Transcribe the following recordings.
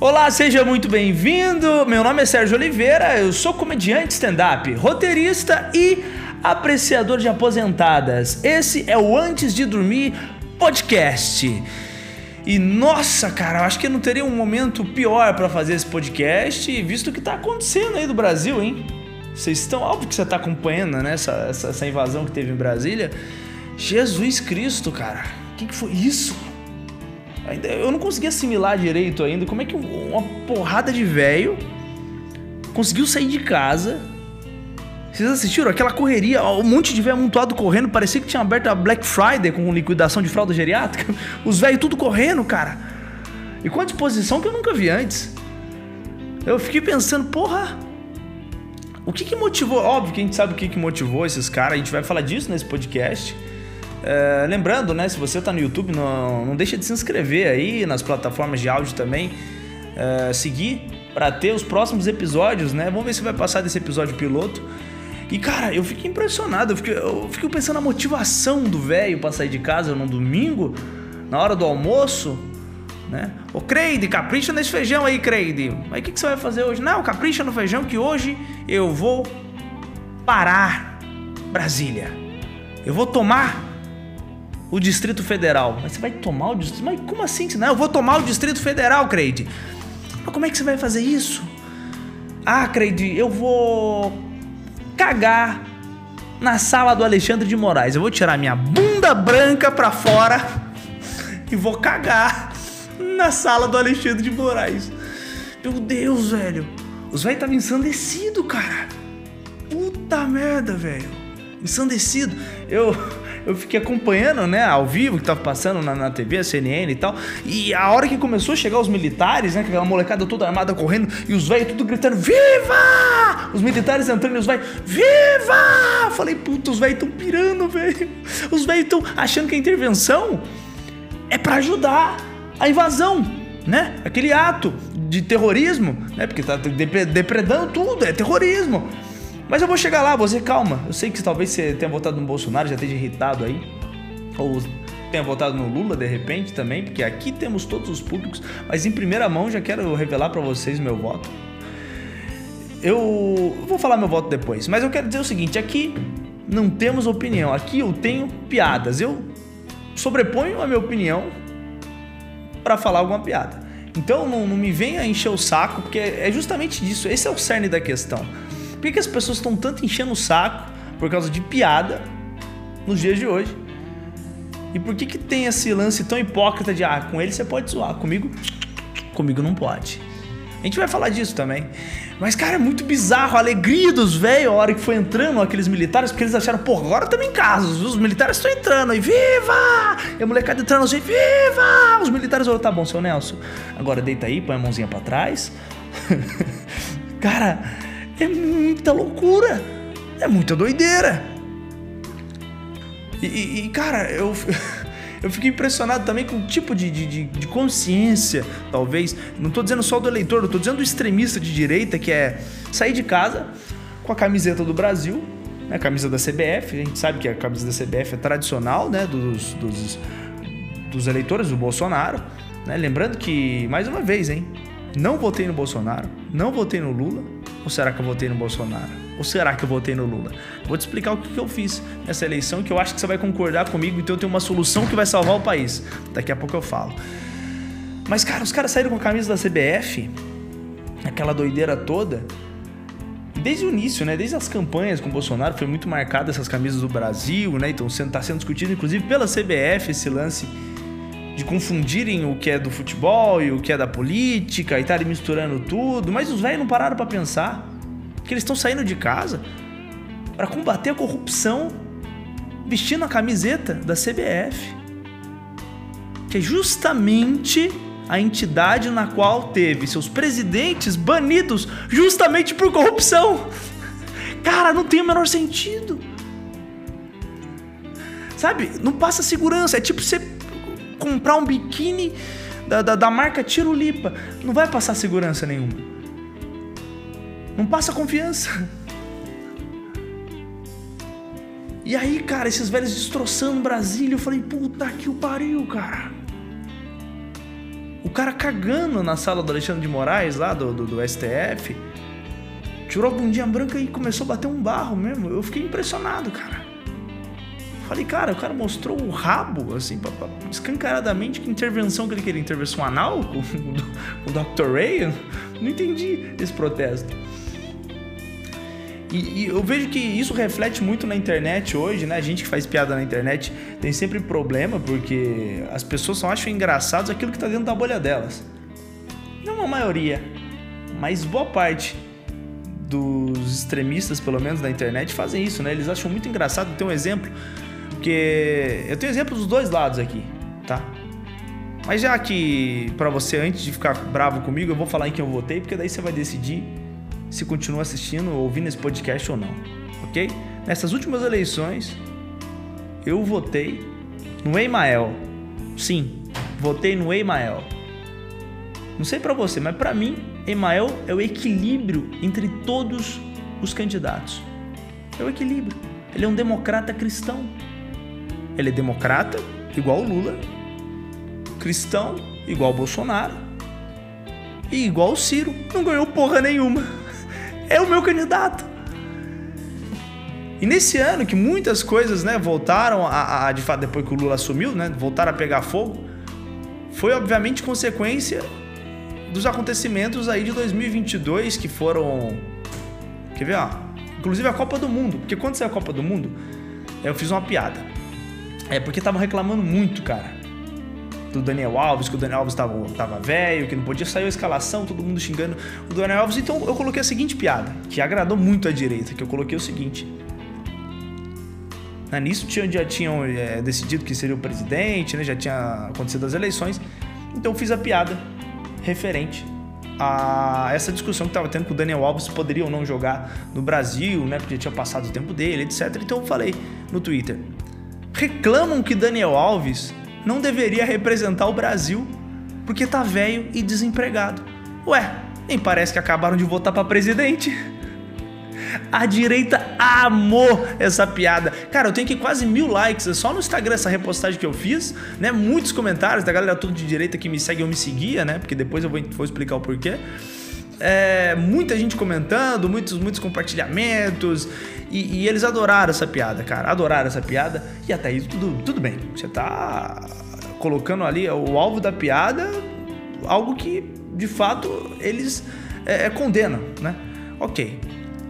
Olá, seja muito bem-vindo. Meu nome é Sérgio Oliveira, eu sou comediante stand-up, roteirista e apreciador de aposentadas. Esse é o Antes de Dormir podcast. E nossa, cara, eu acho que não teria um momento pior para fazer esse podcast, visto o que tá acontecendo aí do Brasil, hein? Vocês estão, óbvio que você tá acompanhando, né? Essa, essa, essa invasão que teve em Brasília. Jesus Cristo, cara, o que, que foi isso? Ainda, eu não consegui assimilar direito ainda como é que uma porrada de velho conseguiu sair de casa. Vocês assistiram aquela correria, um monte de velho amontoado correndo, parecia que tinha aberto a Black Friday com liquidação de fralda geriátrica. Os velhos tudo correndo, cara. E com a disposição que eu nunca vi antes. Eu fiquei pensando, porra, o que, que motivou? Óbvio que a gente sabe o que, que motivou esses caras, a gente vai falar disso nesse podcast. É, lembrando, né, se você está no YouTube, não, não deixa de se inscrever aí nas plataformas de áudio também, é, seguir para ter os próximos episódios, né? Vamos ver se vai passar desse episódio piloto. E cara, eu fiquei impressionado, eu fiquei, eu fiquei pensando na motivação do velho para sair de casa no domingo, na hora do almoço, né? Ô Creide, capricha nesse feijão aí, Creide. Mas o que, que você vai fazer hoje? Não, capricha no feijão que hoje eu vou parar Brasília. Eu vou tomar o Distrito Federal. Mas você vai tomar o Distrito... Mas como assim? Não, eu vou tomar o Distrito Federal, Creide. Mas como é que você vai fazer isso? Ah, Creide, eu vou cagar na sala do Alexandre de Moraes. Eu vou tirar minha bunda branca pra fora e vou cagar na sala do Alexandre de Moraes. Meu Deus, velho. Os velhos estavam ensandecidos, cara. Puta merda, velho. Ensandecido. Eu eu fiquei acompanhando, né, ao vivo, que tava passando na, na TV, a CNN e tal. E a hora que começou a chegar os militares, né, aquela molecada toda armada correndo e os velhos tudo gritando: Viva! Os militares entrando e os velhos: Viva! Falei, puta, os velhos tão pirando, velho. Os velhos tão achando que a intervenção é para ajudar a invasão, né? Aquele ato de terrorismo, né? Porque tá depredando tudo, é terrorismo. Mas eu vou chegar lá, você calma. Eu sei que talvez você tenha votado no Bolsonaro, já esteja irritado aí. Ou tenha votado no Lula de repente também, porque aqui temos todos os públicos. Mas em primeira mão já quero revelar para vocês meu voto. Eu vou falar meu voto depois, mas eu quero dizer o seguinte: aqui não temos opinião, aqui eu tenho piadas. Eu sobreponho a minha opinião para falar alguma piada. Então não, não me venha encher o saco, porque é justamente disso. Esse é o cerne da questão. Por que, as pessoas estão tanto enchendo o saco por causa de piada nos dias de hoje? E por que, que tem esse lance tão hipócrita de ah, com ele você pode zoar, comigo, comigo não pode? A gente vai falar disso também. Mas, cara, é muito bizarro a alegria dos velhos a hora que foi entrando aqueles militares, porque eles acharam, pô, agora estamos em casa, os militares estão entrando, e viva! E a molecada entrando assim, viva! Os militares falaram, tá bom, seu Nelson, agora deita aí, põe a mãozinha para trás. cara, é muita loucura. É muita doideira. E, e cara, eu, eu fiquei impressionado também com o tipo de, de, de consciência, talvez. Não estou dizendo só do eleitor, tô dizendo do extremista de direita, que é sair de casa com a camiseta do Brasil, né, a camisa da CBF. A gente sabe que a camisa da CBF é tradicional, né, dos, dos, dos eleitores do Bolsonaro. Né? Lembrando que, mais uma vez, hein, não votei no Bolsonaro, não votei no Lula, ou será que eu votei no Bolsonaro? Ou será que eu votei no Lula? Vou te explicar o que eu fiz nessa eleição, que eu acho que você vai concordar comigo, então eu tenho uma solução que vai salvar o país. Daqui a pouco eu falo. Mas, cara, os caras saíram com a camisa da CBF, aquela doideira toda. Desde o início, né? Desde as campanhas com o Bolsonaro, foi muito marcada essas camisas do Brasil, né? Então está sendo discutido, inclusive, pela CBF esse lance de confundirem o que é do futebol e o que é da política e estarem misturando tudo, mas os velhos não pararam para pensar que eles estão saindo de casa para combater a corrupção vestindo a camiseta da CBF, que é justamente a entidade na qual teve seus presidentes banidos justamente por corrupção. Cara, não tem o menor sentido. Sabe? Não passa segurança. É tipo você comprar um biquíni da, da, da marca Tirulipa. Não vai passar segurança nenhuma. Não passa confiança. E aí, cara, esses velhos destroçando Brasília, eu falei, puta que o pariu, cara. O cara cagando na sala do Alexandre de Moraes, lá do, do, do STF, tirou a bundinha branca e começou a bater um barro mesmo. Eu fiquei impressionado, cara. Falei, cara, o cara mostrou o rabo, assim, pra, pra, escancaradamente que intervenção que ele queria. Intervenção anal com, o Dr. Ray? Não entendi esse protesto. E, e, eu vejo que isso reflete muito na internet hoje, né? A gente que faz piada na internet tem sempre problema porque as pessoas só acham engraçados aquilo que tá dentro da bolha delas. Não a maioria, mas boa parte dos extremistas, pelo menos na internet, fazem isso, né? Eles acham muito engraçado. Tem um exemplo, porque eu tenho exemplos dos dois lados aqui, tá? Mas já que para você antes de ficar bravo comigo, eu vou falar em quem eu votei, porque daí você vai decidir se continua assistindo ou ouvindo esse podcast ou não, ok? Nessas últimas eleições, eu votei no Emael. Sim, votei no Emael. Não sei para você, mas para mim, Emael é o equilíbrio entre todos os candidatos. É o equilíbrio. Ele é um democrata cristão. Ele é democrata, igual o Lula, cristão, igual o Bolsonaro, e igual o Ciro. Não ganhou porra nenhuma é o meu candidato. E nesse ano que muitas coisas, né, voltaram a, a, de fato depois que o Lula assumiu, né, voltaram a pegar fogo, foi obviamente consequência dos acontecimentos aí de 2022 que foram Quer ver, ó? Inclusive a Copa do Mundo, porque quando saiu a Copa do Mundo, eu fiz uma piada. É porque estavam reclamando muito, cara do Daniel Alves, que o Daniel Alves estava tava velho, que não podia sair a escalação, todo mundo xingando o Daniel Alves. Então eu coloquei a seguinte piada, que agradou muito a direita, que eu coloquei o seguinte. Né, nisso já tinham é, decidido que seria o presidente, né, já tinha acontecido as eleições. Então eu fiz a piada referente a essa discussão que estava tendo com o Daniel Alves poderia ou não jogar no Brasil, né, porque tinha passado o tempo dele, etc. Então eu falei no Twitter. Reclamam que Daniel Alves não deveria representar o Brasil porque tá velho e desempregado. Ué, nem parece que acabaram de votar para presidente. A direita amou essa piada. Cara, eu tenho aqui quase mil likes é só no Instagram essa repostagem que eu fiz, né? Muitos comentários da galera toda de direita que me segue ou me seguia, né? Porque depois eu vou, vou explicar o porquê. É, muita gente comentando, muitos, muitos compartilhamentos. E, e, eles adoraram essa piada, cara. Adoraram essa piada. E até aí tudo, tudo bem. Você tá colocando ali o alvo da piada, algo que de fato eles é, é, condenam, né? Ok.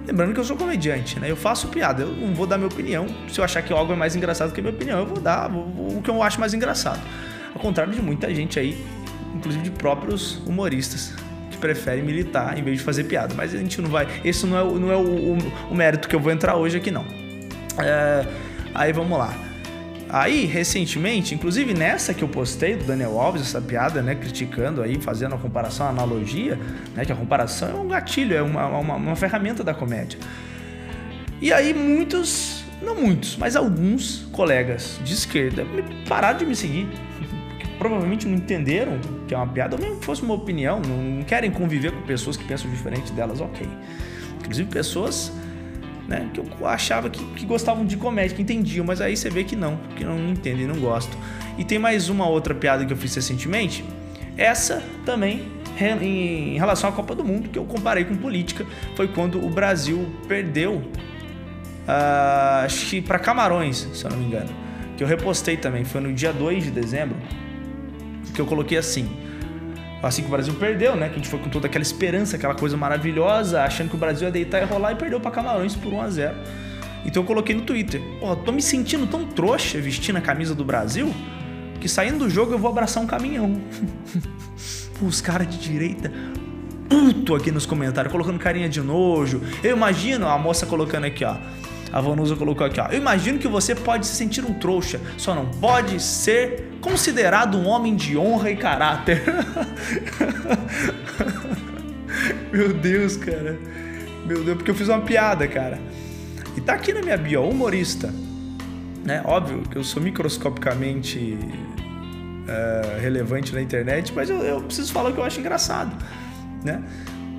Lembrando que eu sou comediante, né? Eu faço piada, eu não vou dar minha opinião. Se eu achar que algo é mais engraçado que a minha opinião, eu vou dar o que eu acho mais engraçado. Ao contrário de muita gente aí, inclusive de próprios humoristas prefere militar em vez de fazer piada. Mas a gente não vai. Esse não é, não é o, o, o mérito que eu vou entrar hoje aqui, não. É, aí vamos lá. Aí, recentemente, inclusive nessa que eu postei do Daniel Alves, essa piada, né, criticando aí, fazendo a comparação, a analogia, né, que a comparação é um gatilho, é uma, uma, uma ferramenta da comédia. E aí muitos, não muitos, mas alguns colegas de esquerda pararam de me seguir provavelmente não entenderam que é uma piada, ou mesmo que fosse uma opinião, não querem conviver com pessoas que pensam diferente delas, ok. Inclusive pessoas né, que eu achava que, que gostavam de comédia, que entendiam, mas aí você vê que não, que não entendem, não gostam. E tem mais uma outra piada que eu fiz recentemente, essa também em relação à Copa do Mundo, que eu comparei com política, foi quando o Brasil perdeu, uh, que para Camarões, se eu não me engano, que eu repostei também, foi no dia 2 de dezembro, que eu coloquei assim. Assim que o Brasil perdeu, né? Que a gente foi com toda aquela esperança, aquela coisa maravilhosa, achando que o Brasil ia deitar e rolar e perdeu para Camarões por 1 a 0 Então eu coloquei no Twitter. Porra, tô me sentindo tão trouxa vestindo a camisa do Brasil que saindo do jogo eu vou abraçar um caminhão. Os caras de direita puto aqui nos comentários, colocando carinha de nojo. Eu imagino a moça colocando aqui, ó. A Vanusa colocou aqui, ó. Eu imagino que você pode se sentir um trouxa, só não pode ser considerado um homem de honra e caráter. Meu Deus, cara. Meu Deus, porque eu fiz uma piada, cara. E tá aqui na minha bio, humorista. Né? Óbvio que eu sou microscopicamente uh, relevante na internet, mas eu, eu preciso falar o que eu acho engraçado, né?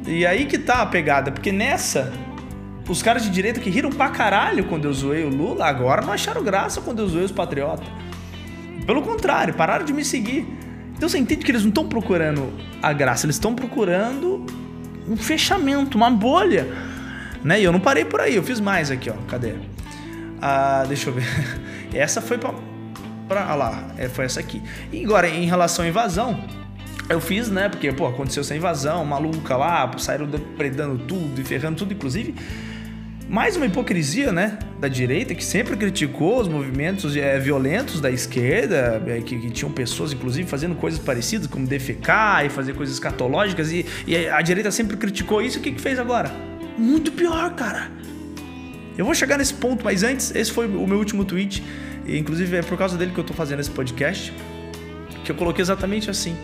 E aí que tá a pegada, porque nessa os caras de direita que riram pra caralho quando eu zoei o Lula, agora não acharam graça quando eu zoei os patriotas. Pelo contrário, pararam de me seguir. Então você entende que eles não estão procurando a graça, eles estão procurando um fechamento, uma bolha. Né? E eu não parei por aí, eu fiz mais aqui, ó. Cadê? Ah, deixa eu ver. Essa foi pra. pra ah lá, é, foi essa aqui. E agora, em relação à invasão, eu fiz, né? Porque, pô, aconteceu essa invasão maluca lá, saíram predando tudo e ferrando tudo, inclusive mais uma hipocrisia, né, da direita, que sempre criticou os movimentos é, violentos da esquerda, é, que, que, tinham pessoas, inclusive, fazendo coisas parecidas, como defecar e fazer coisas escatológicas, e, e a direita sempre criticou isso. O que, que fez agora? Muito pior, cara. Eu vou chegar nesse ponto, mas antes, esse foi o meu último tweet, e, inclusive é por causa dele que eu tô fazendo esse podcast, que eu coloquei exatamente assim.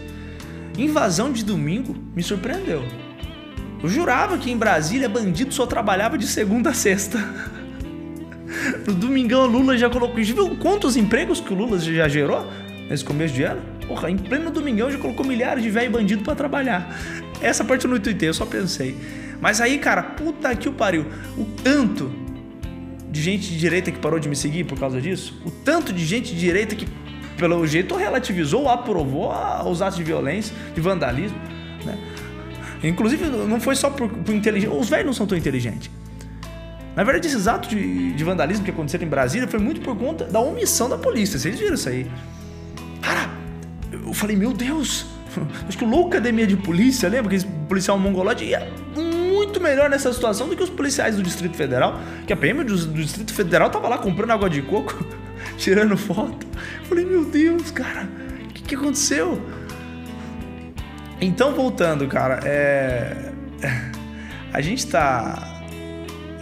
Invasão de domingo me surpreendeu. Eu jurava que em Brasília bandido só trabalhava de segunda a sexta. No domingão Lula já colocou. Já viu quantos empregos que o Lula já gerou nesse começo de ano? Porra, em pleno domingão já colocou milhares de velho bandido para trabalhar. Essa parte eu não tuitei, eu só pensei. Mas aí, cara, puta que o pariu. O tanto de gente de direita que parou de me seguir por causa disso, o tanto de gente de direita que, pelo jeito, relativizou ou aprovou os atos de violência, de vandalismo, né? Inclusive, não foi só por, por inteligência. Os velhos não são tão inteligentes. Na verdade, esses atos de, de, vandalismo que aconteceram em Brasília foi muito por conta da omissão da polícia. Vocês viram isso aí? Cara, eu falei, meu Deus, acho que o louco academia de polícia, lembra que esse policial mongolote ia muito melhor nessa situação do que os policiais do Distrito Federal, que a PM do, do Distrito Federal tava lá comprando água de coco, tirando foto. Eu falei, meu Deus, cara, o que, que aconteceu? Então, voltando, cara, é... a gente está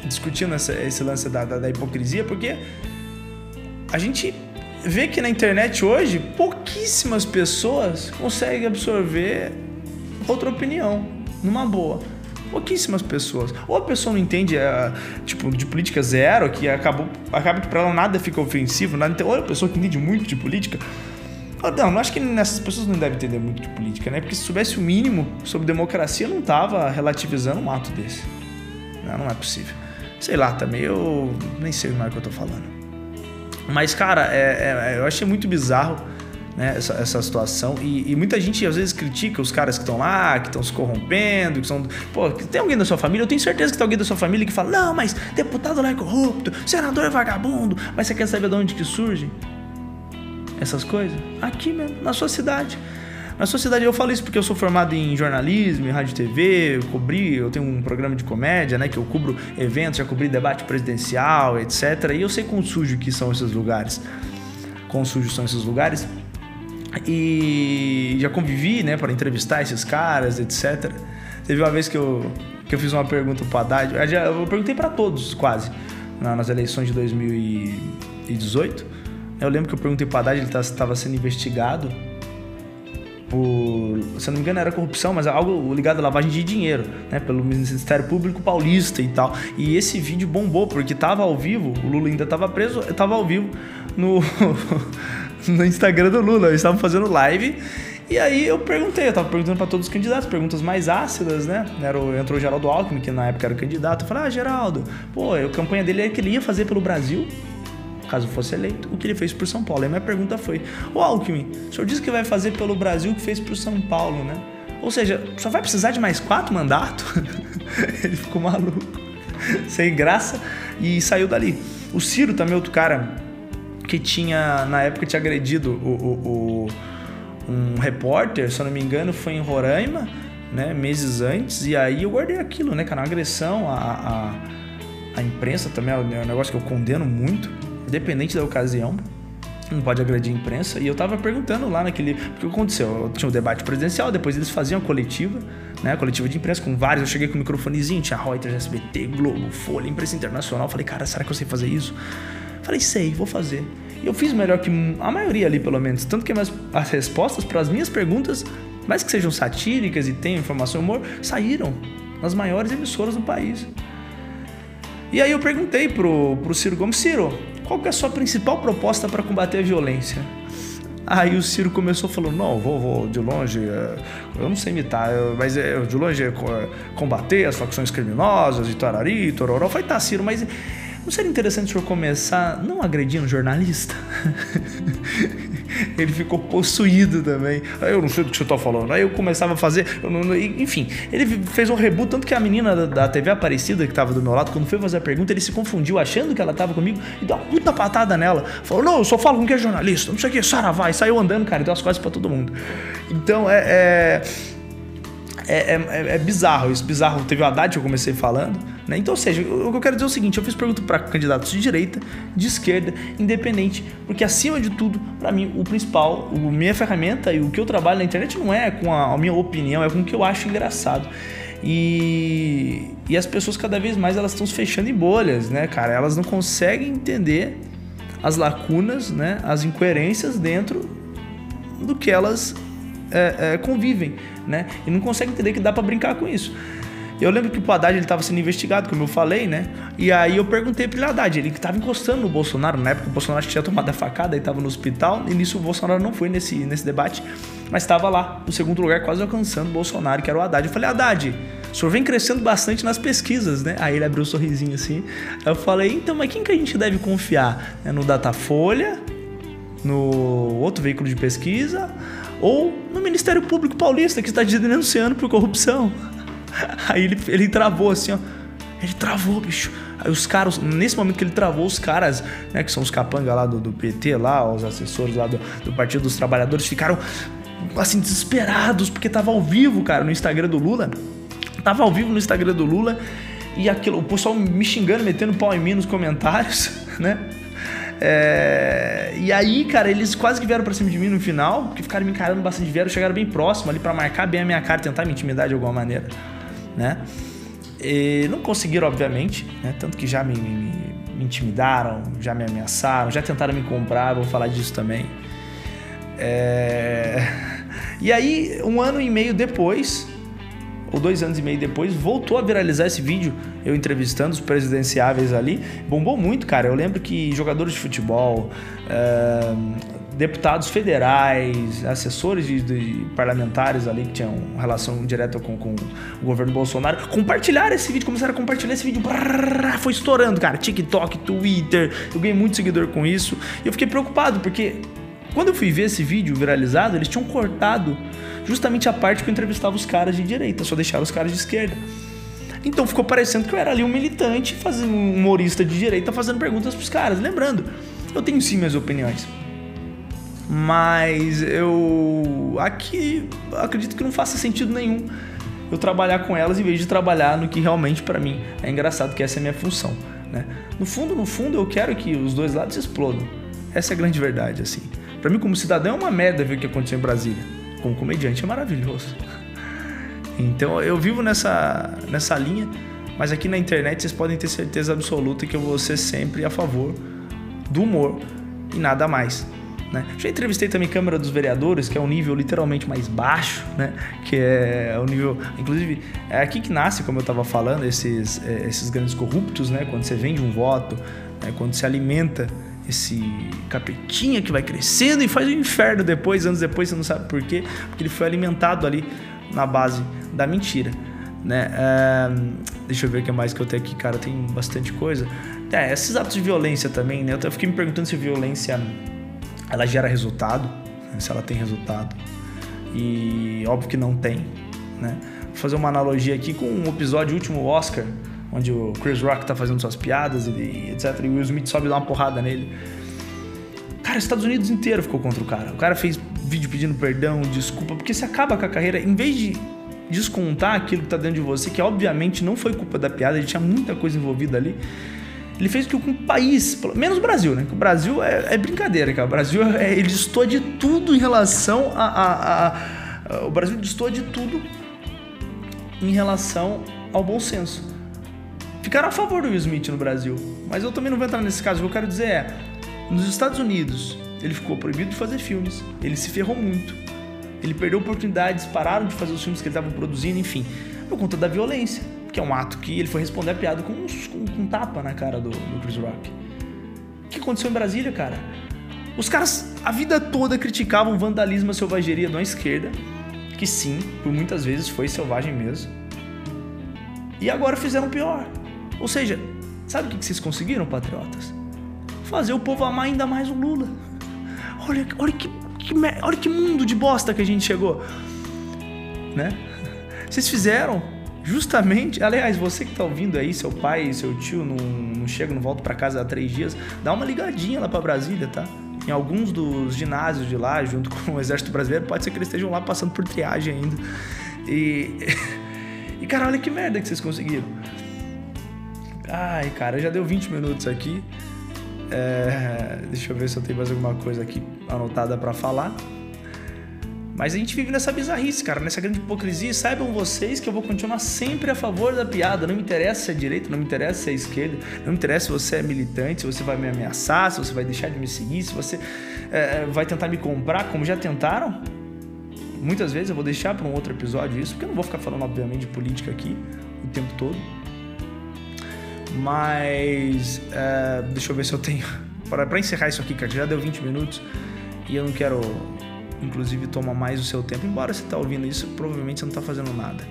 discutindo essa, esse lance da, da, da, hipocrisia porque a gente vê que na internet hoje pouquíssimas pessoas conseguem absorver outra opinião numa boa. Pouquíssimas pessoas. Ou a pessoa não entende, é, tipo, de política zero, que acabou, acaba que para ela nada fica ofensivo, nada, ou a pessoa que entende muito de política, não, não acho que essas pessoas não devem entender muito de política, né? Porque se soubesse o mínimo sobre democracia, não tava relativizando um ato desse. Não, não é possível. Sei lá também, eu nem sei mais o que eu tô falando. Mas, cara, é, é, eu achei muito bizarro né, essa, essa situação. E, e, muita gente às vezes critica os caras que estão lá, que estão se corrompendo, que são. Pô, tem alguém da sua família? Eu tenho certeza que tem alguém da sua família que fala: não, mas deputado lá é corrupto, senador é vagabundo. Mas você quer saber de onde que surge? Essas coisas? Aqui mesmo, na sua cidade. Na sua cidade, eu falo isso porque eu sou formado em jornalismo, em rádio e TV, eu cobri, eu tenho um programa de comédia, né, que eu cubro eventos, já cobri debate presidencial, etc. E eu sei quão sujo que são esses lugares. Quão sujos são esses lugares. E já convivi, né, para entrevistar esses caras, etc. Teve uma vez que eu, que eu fiz uma pergunta pro Haddad, eu perguntei para todos, quase, nas eleições de 2018 eu lembro que eu perguntei pro Haddad, ele estava tá, sendo investigado por, se não me engano, era corrupção, mas algo ligado à lavagem de dinheiro, né? Pelo Ministério Público Paulista e tal. E esse vídeo bombou, porque tava ao vivo, o Lula ainda tava preso, tava ao vivo no, no Instagram do Lula. Eles estavam fazendo live. E aí eu perguntei, eu tava perguntando para todos os candidatos, perguntas mais ácidas, né? Era o, entrou o Geraldo Alckmin, que na época era candidato. Eu falei, ah, Geraldo, pô, a campanha dele é que ele ia fazer pelo Brasil caso fosse eleito, o que ele fez por São Paulo. E a minha pergunta foi: Ô Alckmin, o senhor disse que vai fazer pelo Brasil o que fez por São Paulo, né? Ou seja, só vai precisar de mais quatro mandatos? ele ficou maluco, sem graça, e saiu dali. O Ciro também, outro cara que tinha, na época, tinha agredido o, o, o, um repórter, se eu não me engano, foi em Roraima, né, meses antes, e aí eu guardei aquilo, né, cara, uma agressão à, à imprensa também é um negócio que eu condeno muito, independente da ocasião. Não pode agredir a imprensa. E eu tava perguntando lá naquele. Porque aconteceu? Tinha o um debate presidencial, depois eles faziam a coletiva, né? A coletiva de imprensa com vários. Eu cheguei com o microfonezinho, tinha Reuters, SBT, Globo, Folha, imprensa internacional. Falei, cara, será que eu sei fazer isso? Falei, sei, vou fazer. E eu fiz melhor que a maioria ali, pelo menos. Tanto que as respostas para as minhas perguntas, mais que sejam satíricas e tenham informação e humor, saíram nas maiores emissoras do país. E aí eu perguntei pro, pro Ciro Gomes, Ciro, qual que é a sua principal proposta para combater a violência? Aí o Ciro começou falando, não, vou, vou de longe, é, eu não sei imitar, mas é, de longe é combater as facções criminosas e tarari, tororó. Falei, tá, Ciro, mas não seria interessante o senhor começar não agredindo jornalista? ele ficou possuído também. Aí eu não sei do que você tá falando. Aí eu começava a fazer, não, enfim, ele fez um reboot, tanto que a menina da, da TV Aparecida que tava do meu lado, quando foi fazer a pergunta, ele se confundiu achando que ela tava comigo e deu uma puta patada nela. Falou: Não, eu só falo com quem é jornalista, não sei o que, Saravá. E saiu andando, cara, e deu as costas pra todo mundo. Então é, é é, é, é, bizarro isso, bizarro. Teve o Haddad que eu comecei falando, né? Então, ou seja, o que eu quero dizer é o seguinte: eu fiz pergunta para candidatos de direita, de esquerda, independente, porque acima de tudo, para mim, o principal, a minha ferramenta e o que eu trabalho na internet não é com a, a minha opinião, é com o que eu acho engraçado. E, e as pessoas cada vez mais elas estão se fechando em bolhas, né, cara? Elas não conseguem entender as lacunas, né, as incoerências dentro do que elas é, é, convivem, né? E não consegue entender que dá para brincar com isso. Eu lembro que o Haddad ele estava sendo investigado, como eu falei, né? E aí eu perguntei ele, Haddad, ele estava encostando no Bolsonaro, na época o Bolsonaro tinha tomado a facada e estava no hospital, e nisso o Bolsonaro não foi nesse, nesse debate, mas estava lá, no segundo lugar, quase alcançando o Bolsonaro, que era o Haddad. Eu falei, Haddad, o senhor vem crescendo bastante nas pesquisas, né? Aí ele abriu um sorrisinho assim. Eu falei, então, mas quem que a gente deve confiar? É no Datafolha? No outro veículo de pesquisa? Ou no Ministério Público Paulista, que está denunciando por corrupção. Aí ele, ele travou assim, ó. Ele travou, bicho. Aí os caras, nesse momento que ele travou, os caras, né, que são os capangas lá do, do PT, lá, os assessores lá do, do Partido dos Trabalhadores, ficaram assim, desesperados, porque tava ao vivo, cara, no Instagram do Lula. Tava ao vivo no Instagram do Lula e aquilo, o pessoal me xingando, metendo pau em mim nos comentários, né? É... E aí, cara, eles quase que vieram pra cima de mim no final, porque ficaram me encarando bastante, vieram, chegaram bem próximo ali para marcar bem a minha cara, tentar me intimidar de alguma maneira, né? E não conseguiram, obviamente, né? Tanto que já me, me, me, intimidaram, já me ameaçaram, já tentaram me comprar, vou falar disso também. É... E aí, um ano e meio depois, ou dois anos e meio depois, voltou a viralizar esse vídeo, eu entrevistando os presidenciáveis ali. Bombou muito, cara. Eu lembro que jogadores de futebol, é, deputados federais, assessores de, de, parlamentares ali que tinham relação direta com, com, o governo Bolsonaro, compartilharam esse vídeo, começaram a compartilhar esse vídeo. Brrr, foi estourando, cara. TikTok, Twitter. Eu ganhei muito seguidor com isso. E eu fiquei preocupado, porque quando eu fui ver esse vídeo viralizado, eles tinham cortado justamente a parte que eu entrevistava os caras de direita, só deixaram os caras de esquerda. Então ficou parecendo que eu era ali um militante, fazendo, um humorista de direita, fazendo perguntas pros caras. Lembrando, eu tenho sim minhas opiniões. Mas eu aqui acredito que não faça sentido nenhum eu trabalhar com elas em vez de trabalhar no que realmente para mim é engraçado, que essa é a minha função. Né? No fundo, no fundo, eu quero que os dois lados explodam. Essa é a grande verdade, assim. Para mim, como cidadão, é uma merda ver o que aconteceu em Brasília como comediante é maravilhoso. Então eu vivo nessa, nessa linha, mas aqui na internet vocês podem ter certeza absoluta que eu vou ser sempre a favor do humor e nada mais. Né? Já entrevistei também Câmara dos Vereadores, que é um nível literalmente mais baixo, né? que é o nível. Inclusive, é aqui que nasce, como eu estava falando, esses, é, esses grandes corruptos, né? quando você vende um voto, né? quando se alimenta esse capetinha que vai crescendo e faz o um inferno depois, anos depois, você não sabe por quê, porque ele foi alimentado ali na base da mentira. Né? É, deixa eu ver o que mais que eu tenho aqui, cara. Tem bastante coisa. É, esses atos de violência também, né? Eu fiquei me perguntando se violência ela gera resultado, né? se ela tem resultado. E óbvio que não tem, né? Vou fazer uma analogia aqui com um episódio último Oscar, onde o Chris Rock tá fazendo suas piadas e etc. E o Will Smith sobe e dá uma porrada nele. Cara, os Estados Unidos inteiro ficou contra o cara. O cara fez vídeo pedindo perdão, desculpa, porque você acaba com a carreira, em vez de descontar aquilo que tá dentro de você, que obviamente não foi culpa da piada, ele tinha muita coisa envolvida ali. Ele fez com que o país, menos o Brasil, né? O Brasil é, é brincadeira, cara. O Brasil é, ele distorce de tudo em relação a, a, a, a. O Brasil distorce de tudo em relação ao bom senso ficaram a favor do Will Smith no Brasil. Mas eu também não vou entrar nesse caso. O que eu quero dizer é: nos Estados Unidos, ele ficou proibido de fazer filmes, ele se ferrou muito, ele perdeu oportunidades, pararam de fazer os filmes que ele estava produzindo, enfim, por conta da violência, que é um ato que ele foi responder a piada com, com, com um tapa na cara do, do Chris Rock. O que aconteceu em Brasília, cara? Os caras a vida toda criticavam vandalismo e selvageria da esquerda, que sim, por muitas vezes foi selvagem mesmo. E agora fizeram pior. Ou seja, Sabe o que vocês conseguiram, patriotas? Fazer o povo amar ainda mais o Lula. Olha, olha, que, que, olha que mundo de bosta que a gente chegou. Né? Vocês fizeram justamente. Aliás, você que tá ouvindo aí, seu pai seu tio não, não chegam, não voltam para casa há três dias, dá uma ligadinha lá para Brasília, tá? Em alguns dos ginásios de lá, junto com o Exército Brasileiro, pode ser que eles estejam lá passando por triagem ainda. E. E cara, olha que merda que vocês conseguiram. Ai, cara, já deu 20 minutos aqui. É, deixa eu ver se eu tenho mais alguma coisa aqui anotada para falar. Mas a gente vive nessa bizarrice, cara, nessa grande hipocrisia. E saibam vocês que eu vou continuar sempre a favor da piada. Não me interessa se é direita, não me interessa se é esquerda, não me interessa se você é militante, se você vai me ameaçar, se você vai deixar de me seguir, se você é, vai tentar me comprar, como já tentaram. Muitas vezes eu vou deixar para um outro episódio isso, porque eu não vou ficar falando, obviamente, de política aqui o tempo todo. Mas é, deixa eu ver se eu tenho. Para encerrar isso aqui, cara, já deu 20 minutos e eu não quero inclusive toma mais o seu tempo. Embora você tá ouvindo isso, provavelmente você não está fazendo nada.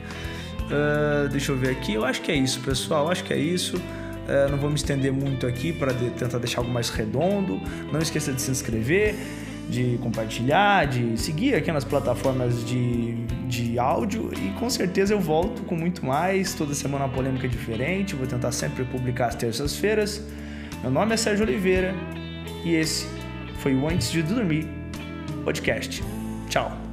Uh, deixa eu ver aqui. Eu acho que é isso, pessoal. Eu acho que é isso. Uh, não vou me estender muito aqui para de, tentar deixar algo mais redondo. Não esqueça de se inscrever, de compartilhar, de seguir aqui nas plataformas de, de áudio. E com certeza eu volto com muito mais. Toda semana uma polêmica diferente. Vou tentar sempre publicar às terças-feiras. Meu nome é Sérgio Oliveira e esse foi o Antes de Dormir podcast. Tchau.